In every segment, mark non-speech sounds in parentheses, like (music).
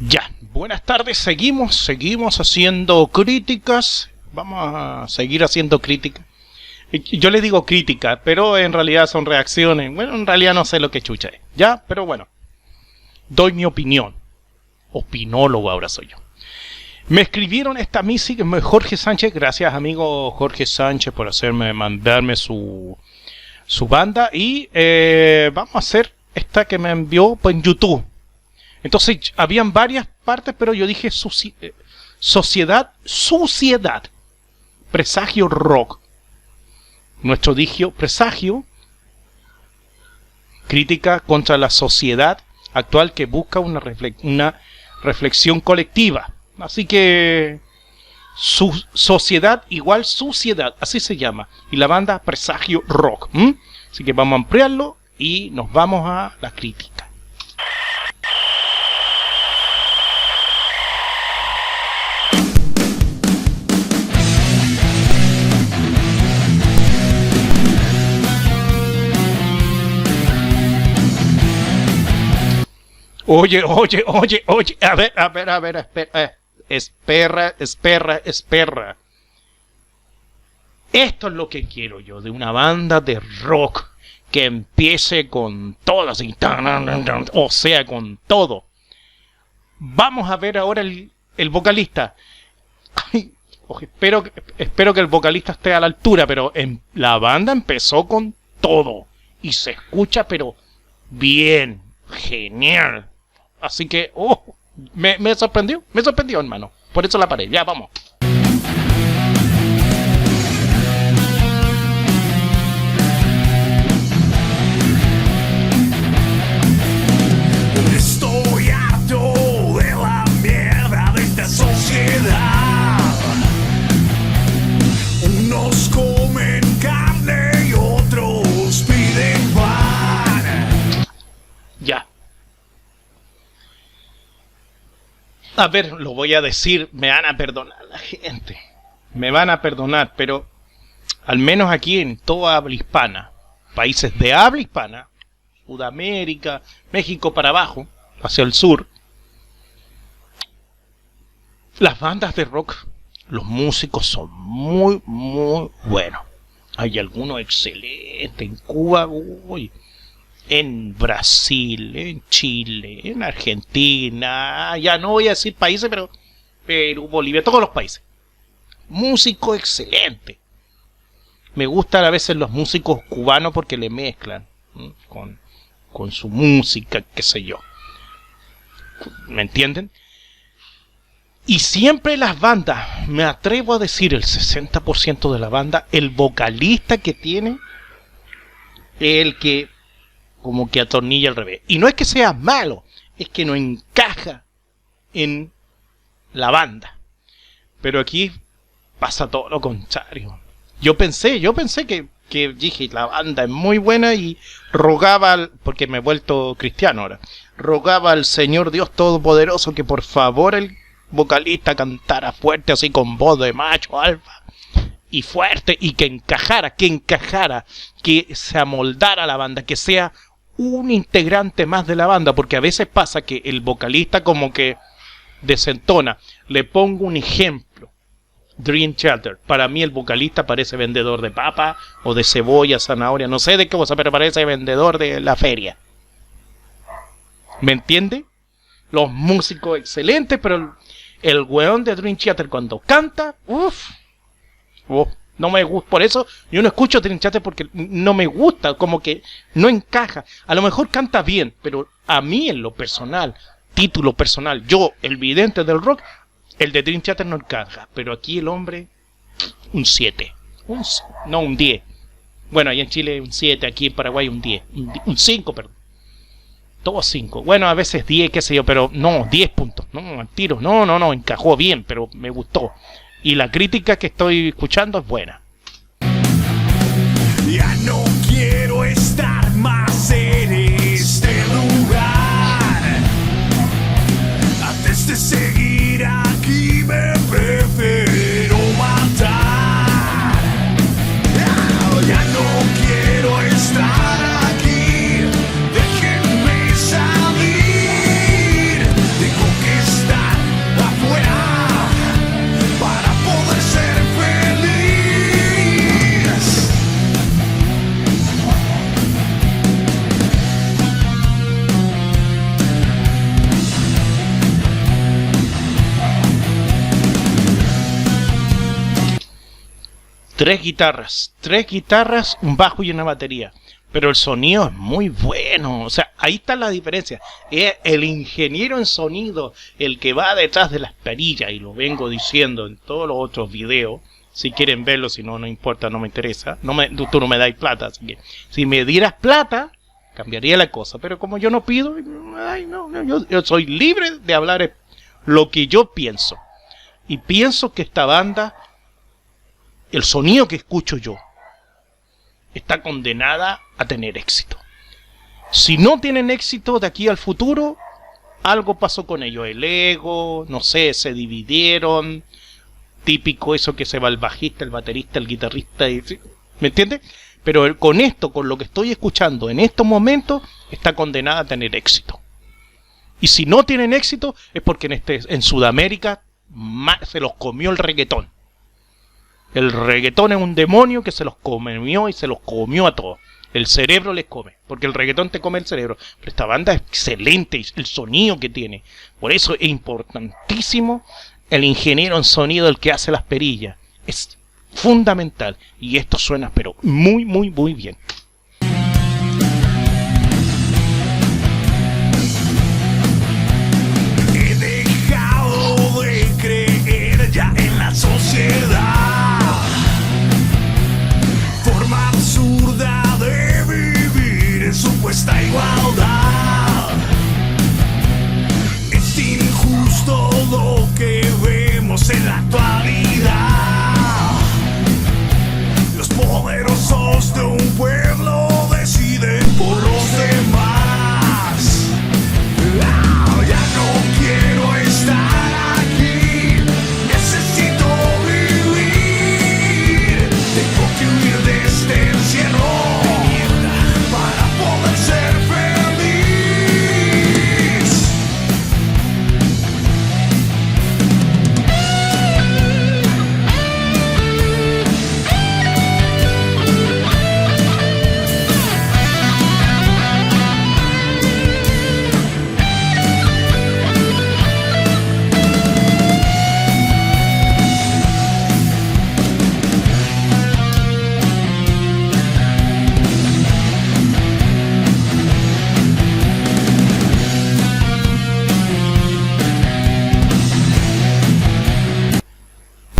Ya, buenas tardes, seguimos, seguimos haciendo críticas. Vamos a seguir haciendo críticas. Yo le digo crítica, pero en realidad son reacciones. Bueno, en realidad no sé lo que chucha es. Ya, pero bueno. Doy mi opinión. Opinólogo ahora soy yo. Me escribieron esta música Jorge Sánchez. Gracias, amigo Jorge Sánchez, por hacerme mandarme su, su banda. Y eh, vamos a hacer esta que me envió en YouTube. Entonces, habían varias partes, pero yo dije eh, sociedad, suciedad, presagio rock. Nuestro digio presagio, crítica contra la sociedad actual que busca una, reflexión colectiva. Así que su sociedad igual suciedad, así se llama. Y la banda Presagio Rock. Así que vamos a ampliarlo y nos vamos a la crítica. Oye, oye, oye, oye, a ver, a ver, a ver, espera, eh, espera, espera, espera. Esto es lo que quiero yo de una banda de rock que empiece con todo así, o sea, con todo. Vamos a ver ahora el, el vocalista. espero, espero que el vocalista esté a la altura, pero en, la banda empezó con todo y se escucha, pero bien, genial. Así que, oh, me, me sorprendió, me sorprendió, hermano. Por eso la paré, ya vamos. A ver, lo voy a decir, me van a perdonar la gente. Me van a perdonar, pero al menos aquí en toda habla hispana, países de habla hispana, Sudamérica, México para abajo, hacia el sur, las bandas de rock, los músicos son muy, muy buenos. Hay algunos excelentes en Cuba, uy, en Brasil, en Chile, en Argentina, ya no voy a decir países, pero Perú, Bolivia, todos los países. Músico excelente. Me gustan a veces los músicos cubanos porque le mezclan con, con su música, qué sé yo. ¿Me entienden? Y siempre las bandas, me atrevo a decir el 60% de la banda, el vocalista que tiene, el que como que atornilla al revés. Y no es que sea malo, es que no encaja en la banda. Pero aquí pasa todo lo contrario. Yo pensé, yo pensé que, que dije, la banda es muy buena y rogaba, al, porque me he vuelto cristiano ahora, rogaba al Señor Dios Todopoderoso que por favor el vocalista cantara fuerte así con voz de macho alfa y fuerte y que encajara, que encajara, que se amoldara la banda, que sea un integrante más de la banda, porque a veces pasa que el vocalista como que desentona. Le pongo un ejemplo. Dream Theater. Para mí el vocalista parece vendedor de papa o de cebolla, zanahoria, no sé de qué cosa, pero parece vendedor de la feria. ¿Me entiende? Los músicos excelentes, pero el, el weón de Dream Theater cuando canta, uff, uff, no me gusta. Por eso yo no escucho Trinchate porque no me gusta, como que no encaja. A lo mejor canta bien, pero a mí en lo personal, título personal, yo, el vidente del rock, el de Trinchate no encaja. Pero aquí el hombre, un 7. no, un 10. Bueno, ahí en Chile un 7, aquí en Paraguay un 10. Un 5, perdón. Todos 5. Bueno, a veces 10, qué sé yo, pero no, 10 puntos. No, tiro. No, no, no, encajó bien, pero me gustó y la crítica que estoy escuchando es buena. Tres guitarras, tres guitarras, un bajo y una batería. Pero el sonido es muy bueno. O sea, ahí está la diferencia. Es el ingeniero en sonido el que va detrás de las perillas, y lo vengo diciendo en todos los otros videos. Si quieren verlo, si no, no importa, no me interesa. No me, tú, no me das plata, así que si me dieras plata, cambiaría la cosa. Pero como yo no pido, ay, no, yo, yo soy libre de hablar lo que yo pienso. Y pienso que esta banda, el sonido que escucho yo, está condenada a tener éxito. Si no tienen éxito de aquí al futuro, algo pasó con ellos. El ego, no sé, se dividieron. Típico eso que se va el bajista, el baterista, el guitarrista. Y, ¿Me entiendes? Pero con esto, con lo que estoy escuchando en estos momentos, está condenada a tener éxito. Y si no tienen éxito, es porque en, este, en Sudamérica se los comió el reggaetón. El reggaetón es un demonio que se los comió y se los comió a todos. El cerebro les come, porque el reggaetón te come el cerebro. Pero esta banda es excelente, el sonido que tiene. Por eso es importantísimo el ingeniero en sonido, el que hace las perillas. Es fundamental. Y esto suena, pero muy, muy, muy bien.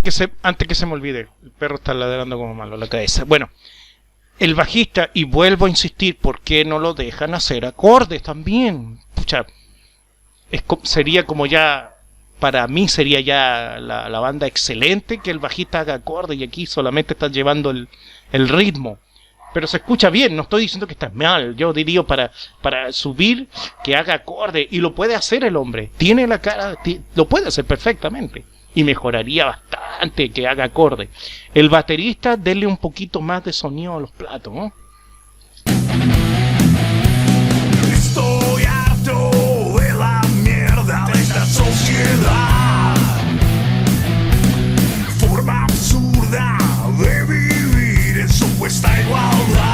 Que se, antes que se me olvide, el perro está ladrando como malo la cabeza. Bueno, el bajista, y vuelvo a insistir, ¿por qué no lo dejan hacer acordes también? Pucha, es sería como ya, para mí sería ya la, banda excelente que el bajista haga acordes y aquí solamente están llevando el, el ritmo. Pero se escucha bien, no estoy diciendo que está mal. Yo diría para, para subir que haga acorde. Y lo puede hacer el hombre. Tiene la cara, lo puede hacer perfectamente. Y mejoraría bastante que haga acorde. El baterista, denle un poquito más de sonido a los platos, ¿no? Estoy harto de la mierda de esta sociedad. Forma absurda de vivir en supuesta igualdad.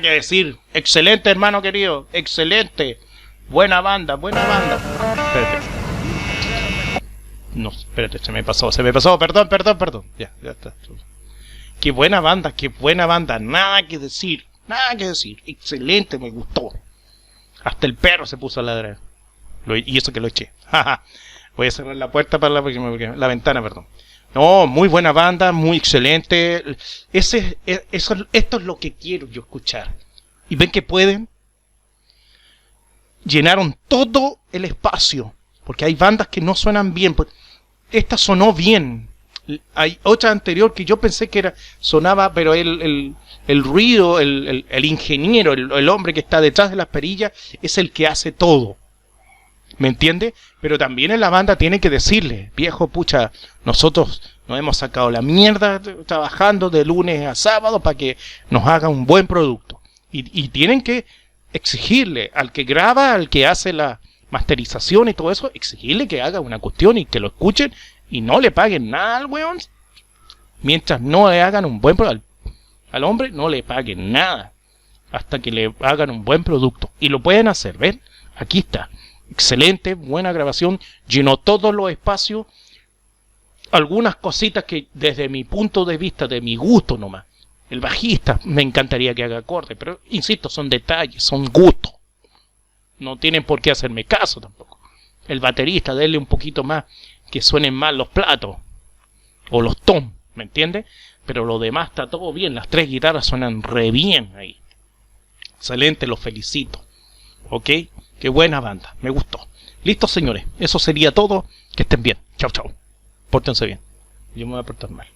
Que decir. Excelente, hermano querido. Excelente. Buena banda, buena banda. No, espérate, se me pasó, se me pasó. Perdón, perdón, perdón. Ya, ya está. Qué buena banda, qué buena banda. Nada que decir, nada que decir. Excelente, me gustó. Hasta el perro se puso a ladrar. Y eso que lo eché. (laughs) Voy a cerrar la puerta para la, la ventana, perdón. No, muy buena banda, muy excelente. Ese, e- eso, esto es lo que quiero yo escuchar. Y ven que pueden. Llenaron todo el espacio. Porque hay bandas que no suenan bien. pues, Esta sonó bien. hay otra anterior que yo pensé que era sonaba, pero el, el, el ruido, el, el, ingeniero, el hombre que está detrás de las perillas, es el que hace todo. ¿Me entiende? Pero también en la banda tiene que decirle, viejo pucha, nosotros nos hemos sacado la mierda trabajando de lunes a sábado para que nos haga un buen producto. Y, y tienen que exigirle al que graba, al que hace la masterización y todo eso, exigirle que haga una cuestión y que lo escuchen y no le paguen nada al weón. Mientras no le hagan un buen producto. Al hombre no le paguen nada. Hasta que le hagan un buen producto. Y lo pueden hacer, ¿ven? Aquí está. Excelente, buena grabación. Llenó todos los espacios. Algunas cositas que desde mi punto de vista, de mi gusto nomás. El bajista me encantaría que haga acorde, pero insisto, son detalles, son gustos. No tienen por qué hacerme caso tampoco. El baterista, denle un poquito más que suenen mal los platos o los tom, ¿me entiende? Pero lo demás está todo bien, las tres guitarras suenan re bien ahí. Excelente, los felicito. ¿Ok? Qué buena banda, me gustó. Listo, señores, eso sería todo. Que estén bien. Chao, chao. Pórtense bien. Yo me voy a portar mal.